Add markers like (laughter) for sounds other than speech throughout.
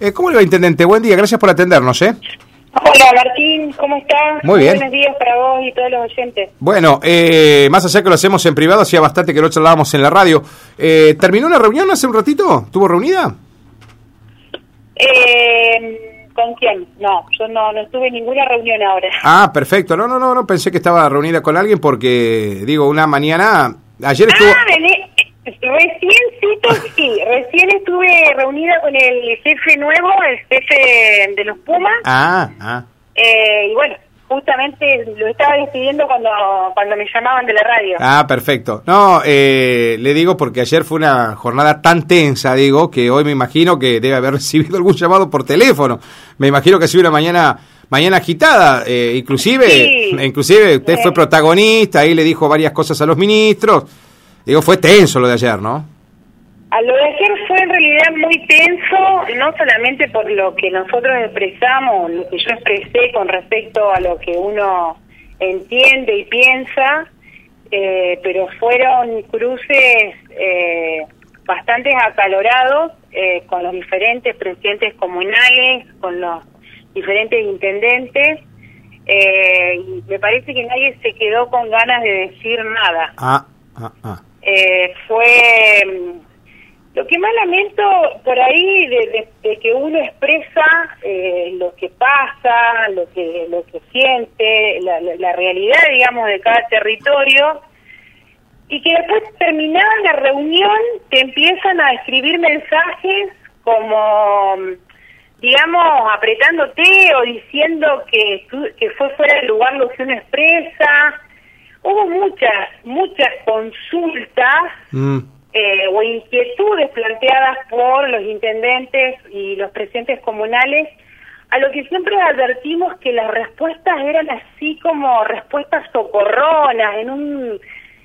Eh, ¿Cómo le va, Intendente? Buen día, gracias por atendernos, ¿eh? Hola Martín, ¿cómo estás? Muy bien. Buenos días para vos y todos los oyentes. Bueno, eh, más allá que lo hacemos en privado, hacía bastante que lo charlábamos en la radio. Eh, ¿Terminó una reunión hace un ratito? ¿Estuvo reunida? Eh, ¿Con quién? No, yo no, no estuve en ninguna reunión ahora. Ah, perfecto. No, no, no, no pensé que estaba reunida con alguien porque, digo, una mañana... Ayer estuvo... Ah, vení, recién sí, sí, recién estuve reunida con el jefe nuevo, el jefe de los Pumas. Ah, ah. Eh, y bueno, justamente lo estaba decidiendo cuando, cuando me llamaban de la radio. Ah, perfecto. No, eh, le digo porque ayer fue una jornada tan tensa, digo, que hoy me imagino que debe haber (laughs) recibido algún llamado por teléfono. Me imagino que ha sido una mañana mañana agitada, eh, inclusive, Sí. inclusive usted fue protagonista, ahí le dijo varias cosas a los ministros. Digo, fue tenso lo de ayer, ¿no? A lo de ayer fue en realidad muy tenso, no solamente por lo que nosotros expresamos, lo que yo expresé con respecto a lo que uno entiende y piensa, eh, pero fueron cruces eh, bastante acalorados eh, con los diferentes presidentes comunales, con los diferentes intendentes, eh, y me parece que nadie se quedó con ganas de decir nada Ah, ah, ah. Eh, fue mm, lo que más lamento por ahí de, que uno expresa eh, lo que pasa, lo que lo que siente, la, realidad, digamos, de cada territorio y que después terminada la reunión te empiezan a escribir mensajes como mm, digamos apretándote o diciendo que que fue fuera de lugar lo que uno expresa hubo muchas muchas consultas Mm, eh, o inquietudes planteadas por los intendentes y los presidentes comunales, a lo que siempre advertimos que las respuestas eran así como respuestas socorronas, en un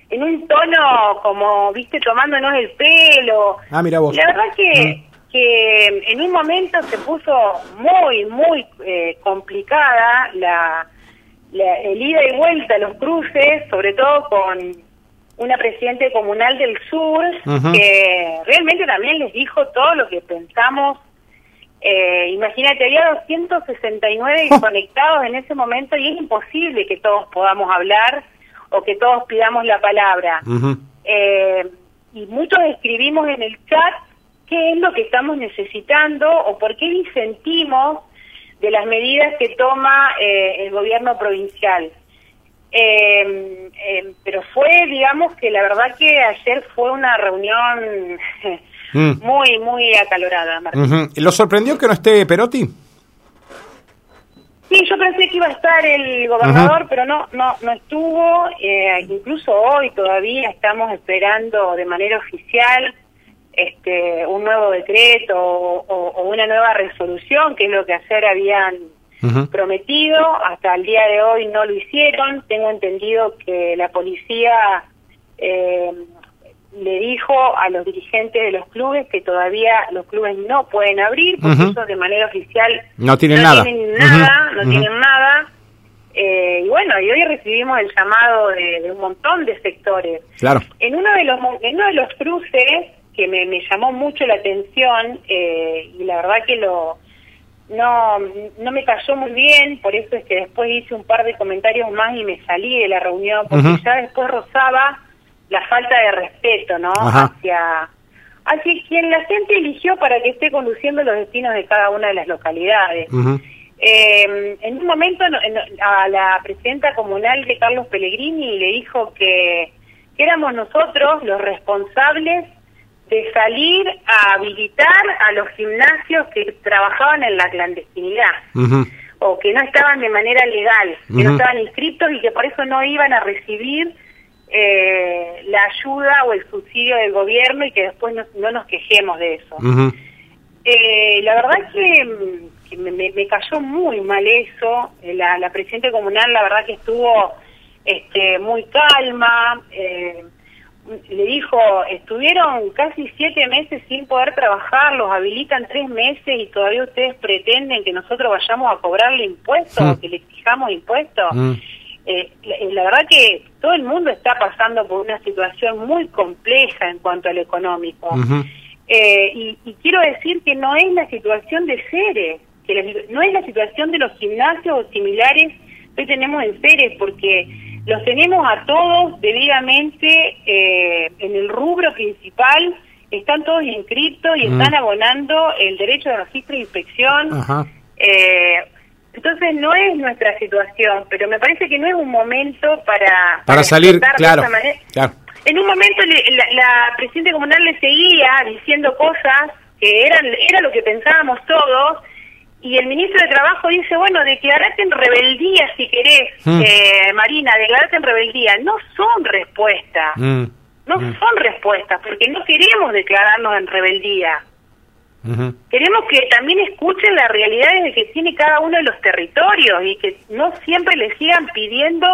en un tono como, viste, tomándonos el pelo. Ah, mira vos. La verdad que, que en un momento se puso muy, muy eh, complicada la, la- el ida y vuelta, los cruces, sobre todo con una presidente comunal del sur, que realmente también les dijo todo lo que pensamos. Eh, imagínate, había 269 Oh. (laughs) conectados en ese momento y es imposible que todos podamos hablar o que todos pidamos la palabra. Eh, y muchos escribimos en el chat qué es lo que estamos necesitando o por qué disentimos de las medidas que toma eh, el gobierno provincial. Eh, eh, pero fue, digamos, que la verdad que ayer fue una reunión (laughs) Mm. muy, muy acalorada, Martín. ¿Lo sorprendió que no esté Perotti? Sí, yo pensé que iba a estar el gobernador, pero no, no, no estuvo. Eh, incluso hoy todavía estamos esperando de manera oficial este, un nuevo decreto o, una nueva resolución, que es lo que ayer habían prometido. Hasta el día de hoy no lo hicieron. Tengo entendido que la policía eh, le dijo a los dirigentes de los clubes que todavía los clubes no pueden abrir, porque ellos de manera oficial No tienen no nada. tienen nada, no tienen nada. Eh, y bueno, y hoy recibimos el llamado de, de un montón de sectores. Claro. En uno de los en uno de los cruces que me, me llamó mucho la atención eh, y la verdad que lo no no me cayó muy bien, por eso es que después hice un par de comentarios más y me salí de la reunión porque ya después rozaba la falta de respeto, ¿no? Ajá. Hacia hacia quien la gente eligió para que esté conduciendo los destinos de cada una de las localidades. Eh, en un momento a la presidenta comunal de Carlos Pellegrini le dijo que, que éramos nosotros los responsables de salir a habilitar a los gimnasios que trabajaban en la clandestinidad o que no estaban de manera legal, que no estaban inscritos y que por eso no iban a recibir eh, la ayuda o el subsidio del gobierno y que después no, no nos quejemos de eso. Eh, la verdad que, mm, que me, me- me cayó muy mal eso. Eh, La, la presidenta comunal, la verdad que estuvo este, muy calma. eh, le dijo, estuvieron casi siete meses sin poder trabajar, los habilitan tres meses y todavía ustedes pretenden que nosotros vayamos a cobrarle impuestos, Mm. que le exijamos impuestos. Mm. Eh, la, la verdad que todo el mundo está pasando por una situación muy compleja en cuanto al económico. Eh, y, y quiero decir que no es la situación de Ceres, que la- no es la situación de los gimnasios o similares que tenemos en Ceres, porque los tenemos a todos debidamente eh, en el rubro principal, están todos inscritos y Mm. están abonando el derecho de registro e inspección. Ajá. Eh, entonces no es nuestra situación, pero me parece que no es un momento para... Para salir, claro, esa manera. claro. En un momento le- la, la presidenta comunal le seguía diciendo cosas que eran era lo que pensábamos todos y el ministro de Trabajo dice, bueno, declarate en rebeldía si querés, Mm. eh, Marina, declarate en rebeldía. No son respuestas, Mm, no mm, son respuestas, porque no queremos declararnos en rebeldía. Queremos que también escuchen las realidades de que tiene cada uno de los territorios y que no siempre le sigan pidiendo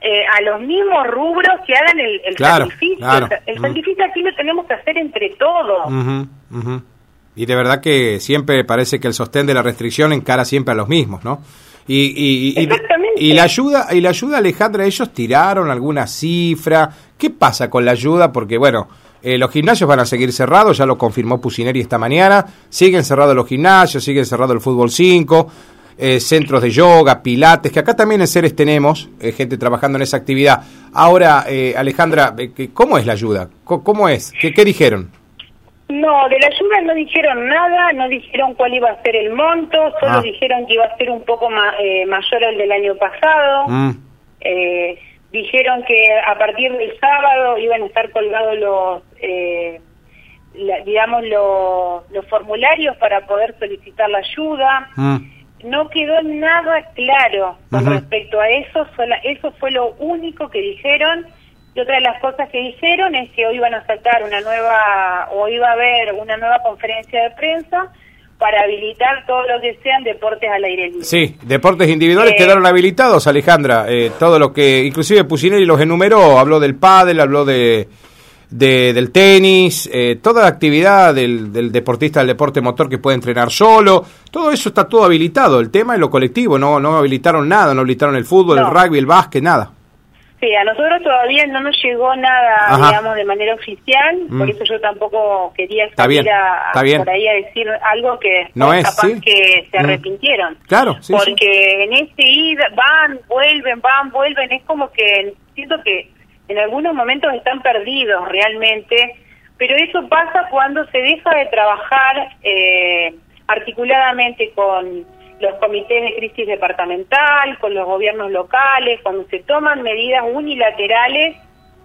eh, a los mismos rubros que hagan el, el Claro, sacrificio. claro. El sacrificio aquí lo tenemos que hacer entre todos. Y de verdad que siempre parece que el sostén de la restricción encara siempre a los mismos, ¿no? Y, y, y- y- Exactamente. y la ayuda, y la ayuda, Alejandra, ellos tiraron alguna cifra. ¿Qué pasa con la ayuda? Porque bueno, eh, los gimnasios van a seguir cerrados, ya lo confirmó Pusineri esta mañana. Siguen cerrados los gimnasios, siguen cerrado el fútbol 5, eh, centros de yoga, pilates, que acá también en Ceres tenemos eh, gente trabajando en esa actividad. Ahora, eh, Alejandra, eh, ¿cómo es la ayuda? ¿Cómo es? ¿Qué, qué dijeron? No, de la ayuda no dijeron nada, no dijeron cuál iba a ser el monto, solo Ah. dijeron que iba a ser un poco ma- eh, mayor al del año pasado. Mm, Eh, dijeron que a partir del sábado iban a estar colgados los, eh, la- digamos, los, los formularios para poder solicitar la ayuda. mm. No quedó nada claro con respecto a eso, sola- eso fue lo único que dijeron. Y otra de las cosas que dijeron es que hoy iban a sacar una nueva, o iba a haber una nueva conferencia de prensa para habilitar todo lo que sean deportes al aire libre. Sí, deportes individuales Eh, quedaron habilitados, Alejandra. Eh, todo lo que, inclusive Pusineri los enumeró, habló del pádel, habló de, de- del tenis, eh, toda la actividad del, del deportista del deporte motor que puede entrenar solo, todo eso está todo habilitado. El tema es lo colectivo, no, no habilitaron nada, no habilitaron el fútbol, el rugby, el básquet, nada. Sí, a nosotros todavía no nos llegó nada, Ajá. digamos, de manera oficial, Mm. por eso yo tampoco quería salir a, por ahí a decir algo que No es, capaz sí. que se Mm. arrepintieron. Claro, sí, sí. Porque en este ida van, vuelven, van, vuelven, es como que siento que en algunos momentos están perdidos realmente, pero eso pasa cuando se deja de trabajar eh, articuladamente con los comités de crisis departamental, con los gobiernos locales, cuando se toman medidas unilaterales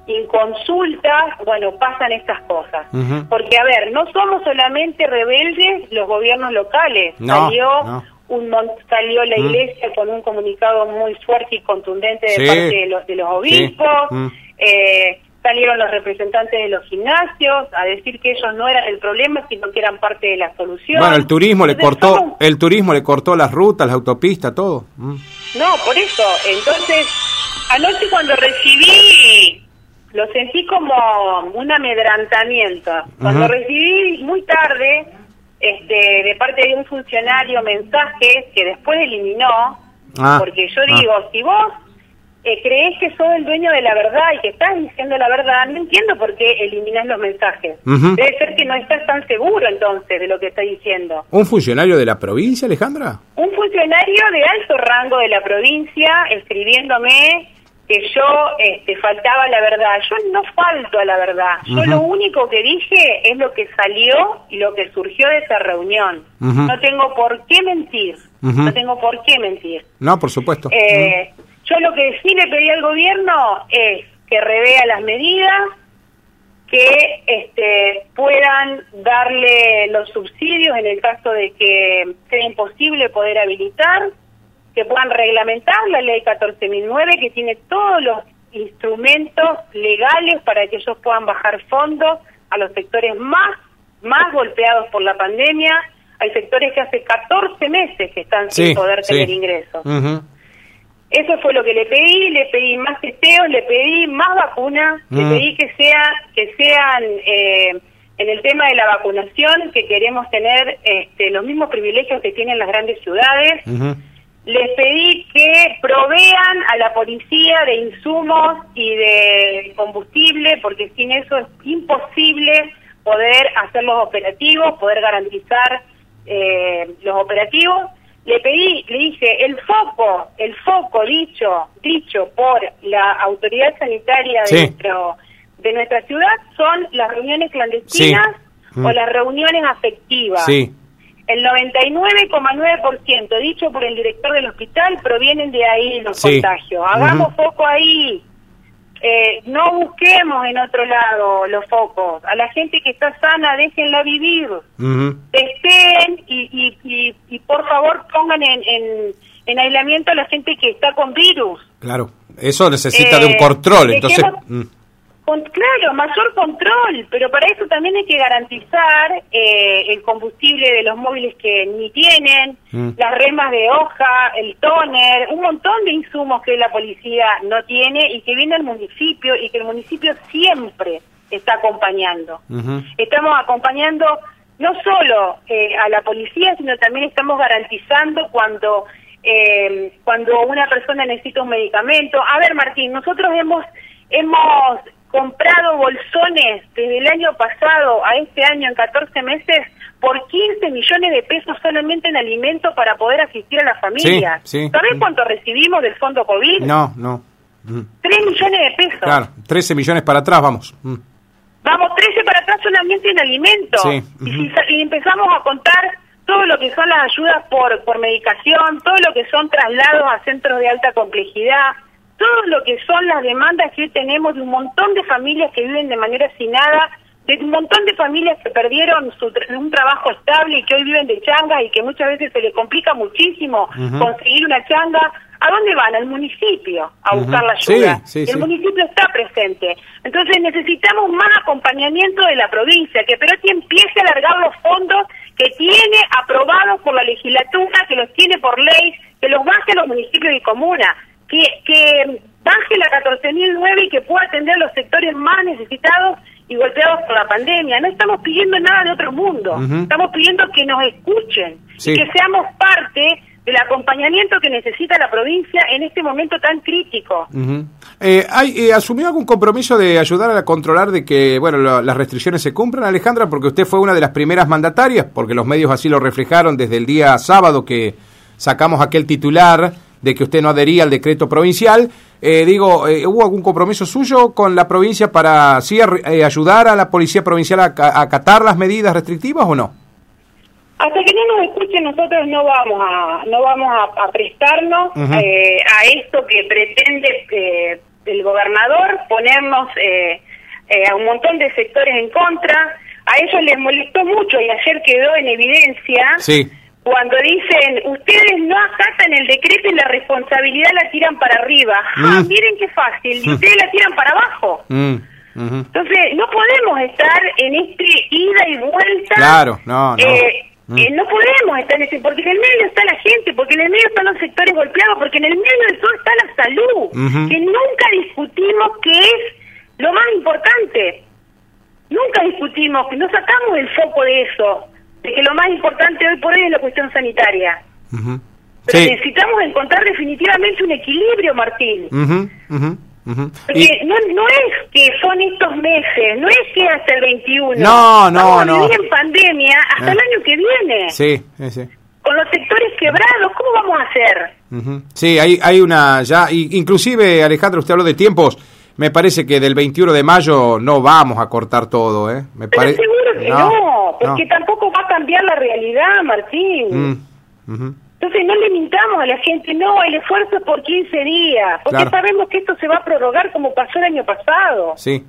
sin consultas, bueno, pasan estas cosas. Porque, a ver, no somos solamente rebeldes los gobiernos locales. No, salió no. un salió la Mm. iglesia con un comunicado muy fuerte y contundente de Sí. parte de los, de los obispos. Sí. Mm. Eh, salieron los representantes de los gimnasios a decir que ellos no eran el problema, sino que eran parte de la solución. Bueno, el turismo le cortó, el turismo le cortó las rutas, las autopistas, todo. Mm. No, por eso. Entonces, anoche cuando recibí, lo sentí como un amedrentamiento. Cuando recibí muy tarde, este, de parte de un funcionario, mensajes que después eliminó, Ah, porque yo ah. digo, si vos eh, crees que sos el dueño de la verdad y que estás diciendo la verdad, no entiendo por qué eliminas los mensajes. Debe ser que no estás tan seguro entonces de lo que estás diciendo. ¿Un funcionario de la provincia, Alejandra? Un funcionario de alto rango de la provincia escribiéndome que yo este, faltaba la verdad. Yo no falto a la verdad. Yo lo único que dije es lo que salió y lo que surgió de esa reunión. No tengo por qué mentir. No tengo por qué mentir. No, por supuesto. Eh, yo lo que sí le pedí al gobierno es que revea las medidas, que este, puedan darle los subsidios en el caso de que sea imposible poder habilitar, que puedan reglamentar la ley 14.009, que tiene todos los instrumentos legales para que ellos puedan bajar fondos a los sectores más, más golpeados por la pandemia. Hay sectores que hace 14 meses que están Sí, sin poder sí. tener ingresos. Eso fue lo que le pedí, le pedí más testeos, le pedí más vacunas, le Mm. pedí que sea que sean eh, en el tema de la vacunación que queremos tener este, los mismos privilegios que tienen las grandes ciudades. Les pedí que provean a la policía de insumos y de combustible, porque sin eso es imposible poder hacer los operativos, poder garantizar eh, los operativos. Le pedí, le dije, el foco, el foco dicho, dicho por la autoridad sanitaria de, nuestro, de nuestra ciudad son las reuniones clandestinas o mm. las reuniones afectivas. Sí. El 99,9% dicho por el director del hospital provienen de ahí los contagios. Hagamos foco ahí. Eh, no busquemos en otro lado los focos. A la gente que está sana, déjenla vivir. Estén y, y, y, por favor pongan en, en, aislamiento a la gente que está con virus. Claro, eso necesita de un eh, control. Entonces. Mm claro, mayor control, pero para eso también hay que garantizar eh, el combustible de los móviles que ni tienen, mm. las remas de hoja, el tóner, un montón de insumos que la policía no tiene y que viene al municipio y que el municipio siempre está acompañando. Estamos acompañando no solo eh, a la policía, sino también estamos garantizando cuando eh, cuando una persona necesita un medicamento. A ver, Martín, nosotros hemos hemos comprado bolsones desde el año pasado a este año en 14 meses por 15 millones de pesos solamente en alimentos para poder asistir a las familias. ¿Sabés cuánto recibimos del fondo COVID? No, no. 3 mm. millones de pesos. Claro, 13 millones para atrás, vamos. Mm. Vamos, 13 para atrás solamente en alimentos. y, si, y empezamos a contar todo lo que son las ayudas por, por medicación, todo lo que son traslados a centros de alta complejidad, todo lo que son las demandas que hoy tenemos de un montón de familias que viven de manera nada, de un montón de familias que perdieron su un trabajo estable y que hoy viven de changa y que muchas veces se les complica muchísimo conseguir una changa. ¿A dónde van? Al municipio a buscar la ayuda. el municipio está presente. Entonces necesitamos más acompañamiento de la provincia, que Perotti empiece a alargar los fondos que tiene aprobados por la legislatura, que los tiene por ley, que los baje a los municipios y comunas que, que baje la 14.009 y que pueda atender a los sectores más necesitados y golpeados por la pandemia. No estamos pidiendo nada de otro mundo, estamos pidiendo que nos escuchen y que seamos parte del acompañamiento que necesita la provincia en este momento tan crítico. Eh, ¿hay, eh, ¿Asumió algún compromiso de ayudar a controlar de que bueno las restricciones se cumplan, Alejandra? Porque usted fue una de las primeras mandatarias, porque los medios así lo reflejaron desde el día sábado que sacamos aquel titular de que usted no adhería al decreto provincial. Eh, digo, eh, ¿hubo algún compromiso suyo con la provincia para sí eh, ayudar a la policía provincial a, acatar las medidas restrictivas o no? Hasta que no nos escuchen nosotros no vamos a no vamos a, prestarnos a esto que pretende el gobernador ponernos a un montón de sectores en contra. A ellos les molestó mucho y ayer quedó en evidencia. Sí cuando dicen ustedes no acatan el decreto y la responsabilidad la tiran para arriba. Ah, mm. miren qué fácil, y mm. ustedes la tiran para abajo. Mm, Entonces, no podemos estar en este ida y vuelta. Claro, no, no. Eh, eh, no podemos estar en ese, porque en el medio está la gente, porque en el medio están los sectores golpeados, porque en el medio de todo está la salud, que nunca discutimos qué es lo más importante. Nunca discutimos, no sacamos el foco de eso de que lo más importante hoy por hoy es la cuestión sanitaria. necesitamos encontrar definitivamente un equilibrio, Martín. Porque no, no es que son estos meses, no es que hasta el 21. No, no, Vamos no. en pandemia hasta el eh. año que viene. Sí, sí. Con los sectores quebrados, ¿cómo vamos a hacer? Sí, hay, hay una ya, inclusive Alejandro, usted habló de tiempos. Me parece que del 21 de mayo no vamos a cortar todo, ¿eh? Me Pero seguro que no, porque tampoco a cambiar la realidad, Martín. Mm, Entonces no le mintamos a la gente, no, el esfuerzo es por 15 días, porque sabemos que esto se va a prorrogar como pasó el año pasado. Sí.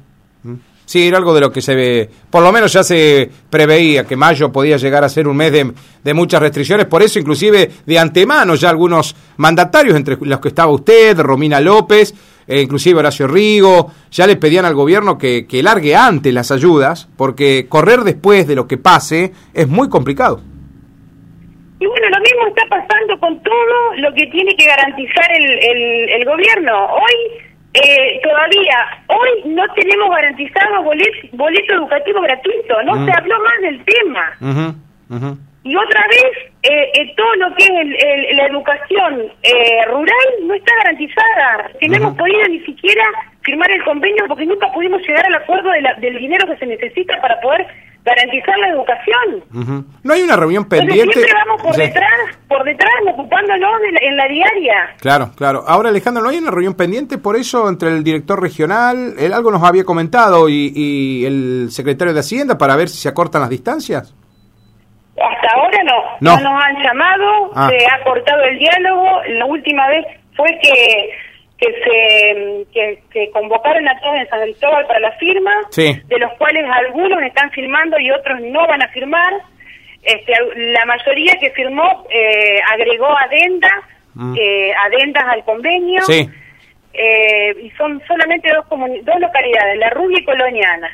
Mm. Sí, era algo de lo que se ve, por lo menos ya se preveía que mayo podía llegar a ser un mes de, de, muchas restricciones, por eso inclusive de antemano ya algunos mandatarios, entre los que estaba usted, Romina López, eh, inclusive Horacio Rigo, ya le pedían al gobierno que, que largue antes las ayudas, porque correr después de lo que pase es muy complicado. Y bueno, lo mismo está pasando con todo lo que tiene que garantizar el, el, gobierno. Hoy, eh, todavía, hoy no tenemos garantizado boleto, educativo gratuito, no se habló más del tema. Y otra vez, eh, eh, todo lo que es la educación eh, rural no está garantizada, que no hemos podido ni siquiera firmar el convenio porque nunca pudimos llegar al acuerdo del dinero que se necesita para poder garantizar la educación. No hay una reunión pendiente. siempre vamos por detrás, por detrás, ocupándonos en la diaria. Claro, claro. Ahora, Alejandro, ¿no hay una reunión pendiente por eso entre el director regional? Él algo nos había comentado y, el secretario de Hacienda para ver si se acortan las distancias. Hasta ahora no. No, nos han llamado, ah. se ha cortado el diálogo. La última vez fue que que se que, convocaron a todos en San Cristóbal para la firma, de los cuales algunos están firmando y otros no van a firmar. Este, la mayoría que firmó eh, agregó adendas, mm. eh, adendas al convenio. Eh, y son solamente dos, dos localidades, La Rubia y Coloniana.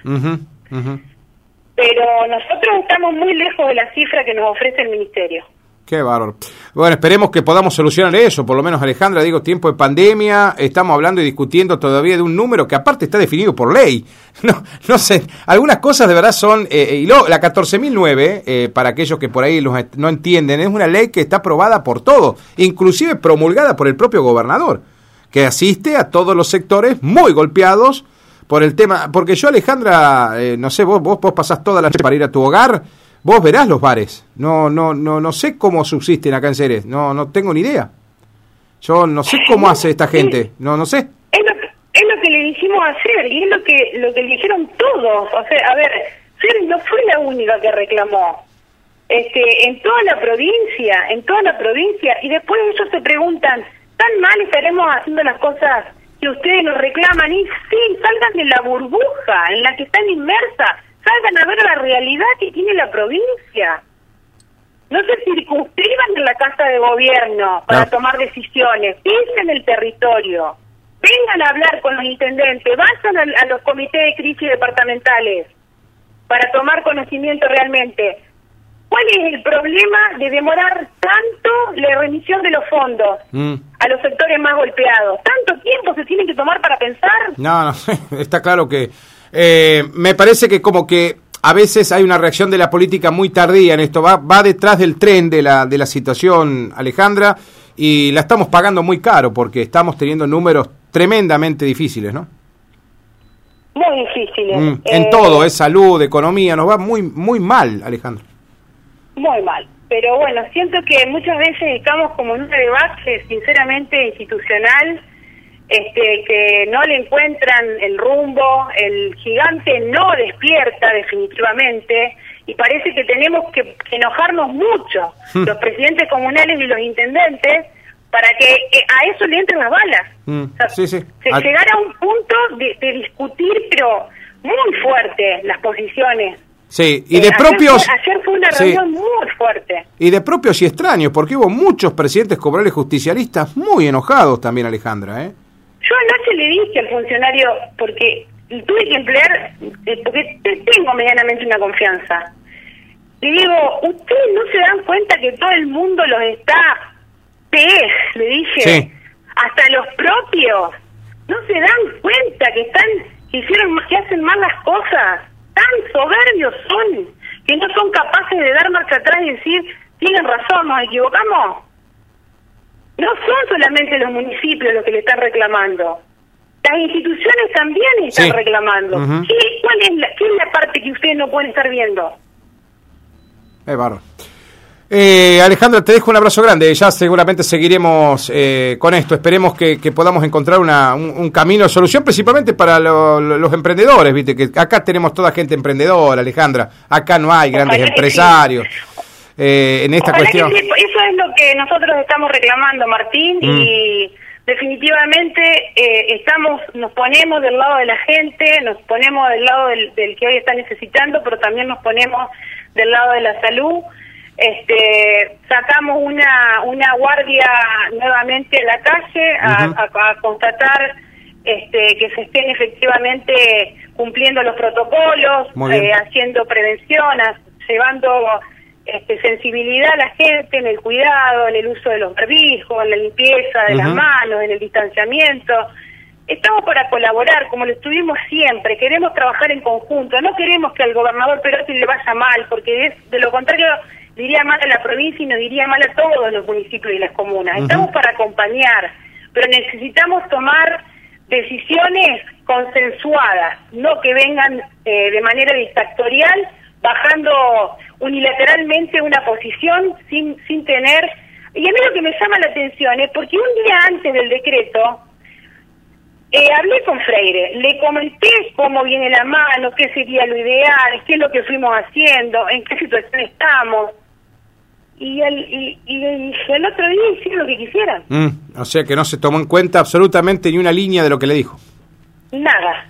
Pero nosotros estamos muy lejos de la cifra que nos ofrece el Ministerio. Qué bárbaro. Bueno, esperemos que podamos solucionar eso, por lo menos Alejandra, digo, tiempo de pandemia, estamos hablando y discutiendo todavía de un número que aparte está definido por ley. (laughs) No, no sé, algunas cosas de verdad son, eh, y luego la 14.009, eh, para aquellos que por ahí los, no entienden, es una ley que está aprobada por todo, inclusive promulgada por el propio gobernador, que asiste a todos los sectores muy golpeados por el tema, porque yo Alejandra, eh, no sé, vos, vos, vos pasás toda la noche para ir a tu hogar, Vos verás los bares. No, no, no, no sé cómo subsisten acá en Ceres. No, no tengo ni idea. Yo no sé cómo hace esta gente. No, no sé. Es lo, es lo que le dijimos hacer y es lo que, lo que le dijeron todos. O sea, a ver, Ceres no fue la única que reclamó. Este, en toda la provincia, en toda la provincia, y después ellos se preguntan, ¿tan mal estaremos haciendo las cosas que ustedes nos reclaman? Y sí, salgan de la burbuja en la que están inmersas salgan a ver la realidad que tiene la provincia. No se circunscriban en la Casa de Gobierno para tomar decisiones, piensen el territorio, vengan a hablar con los intendentes, vayan a, los comités de crisis departamentales para tomar conocimiento realmente. ¿Cuál es el problema de demorar tanto la remisión de los fondos mm. a los sectores más golpeados? ¿Tanto tiempo se tiene que tomar para pensar? No, no, (laughs) está claro que eh, me parece que como que a veces hay una reacción de la política muy tardía en esto, va, va detrás del tren de la, de la situación, Alejandra, y la estamos pagando muy caro porque estamos teniendo números tremendamente difíciles, ¿no? Muy difíciles. Mm, en eh, todo, es salud, economía, nos va muy, muy mal, Alejandra. Muy mal. Pero bueno, siento que muchas veces estamos como en un debate sinceramente institucional este, que no le encuentran el rumbo, el gigante no despierta definitivamente y parece que tenemos que, enojarnos mucho, hmm. los presidentes comunales y los intendentes, para que a eso le entren las balas. Hmm. Se llegar a un punto de, discutir, pero muy fuerte, las posiciones. Sí, y de eh, propios... Ayer fue una reunión muy fuerte. Y de propios y extraños, porque hubo muchos presidentes comunales justicialistas muy enojados también, Alejandra, ¿eh? Yo anoche le dije al funcionario, porque tuve que emplear, eh, porque tengo medianamente una confianza. Le digo, ¿ustedes no se dan cuenta que todo el mundo los está pez? Le dije, hasta los propios. No se dan cuenta que están, que hicieron, que hacen mal las cosas. Tan soberbios son, que no son capaces de dar marcha atrás y decir, tienen razón, nos equivocamos. No son solamente los municipios los que le están reclamando. Las instituciones también están reclamando. ¿Cuál es la, ¿Qué es la parte que ustedes no pueden estar viendo? Eh, barro. Eh, Alejandra, te dejo un abrazo grande. Ya seguramente seguiremos eh, con esto. Esperemos que, podamos encontrar una, un, camino de solución, principalmente para los emprendedores. Viste que acá tenemos toda gente emprendedora, Alejandra. Acá no hay grandes empresarios. Eh, en esta cuestión. eso es lo que nosotros estamos reclamando, Martín, y mm. definitivamente eh, estamos, nos ponemos del lado de la gente, nos ponemos del lado del, que hoy está necesitando, pero también nos ponemos del lado de la salud. Este, sacamos una, una guardia nuevamente a la calle a, constatar este, que se estén efectivamente cumpliendo los protocolos, eh, haciendo prevención, llevando este, sensibilidad a la gente en el cuidado, en el uso de los barbijos, en la limpieza de las manos, en el distanciamiento. Estamos para colaborar, como lo estuvimos siempre, queremos trabajar en conjunto, no queremos que al gobernador Perotti le vaya mal, porque es, de lo contrario diría mal a la provincia y nos diría mal a todos los municipios y las comunas. Estamos para acompañar, pero necesitamos tomar decisiones consensuadas, no que vengan eh, de manera dictatorial, bajando unilateralmente una posición sin, sin tener... Y a mí lo que me llama la atención es porque un día antes del decreto, eh, hablé con Freire, le comenté cómo viene la mano, qué sería lo ideal, qué es lo que fuimos haciendo, en qué situación estamos. Y el, y, y el otro día hicieron lo que quisieran. Mm, o sea que no se tomó en cuenta absolutamente ni una línea de lo que le dijo. Nada.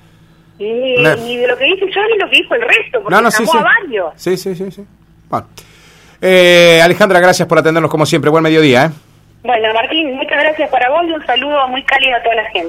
Ni, No. ni de lo que dice yo ni lo que dijo el resto, porque No, no, sí, llamó sí. a varios. Sí, sí, sí, sí. Bueno. Eh, Alejandra, gracias por atendernos como siempre. Buen mediodía, ¿eh? Bueno, Martín, muchas gracias para vos y un saludo muy cálido a toda la gente.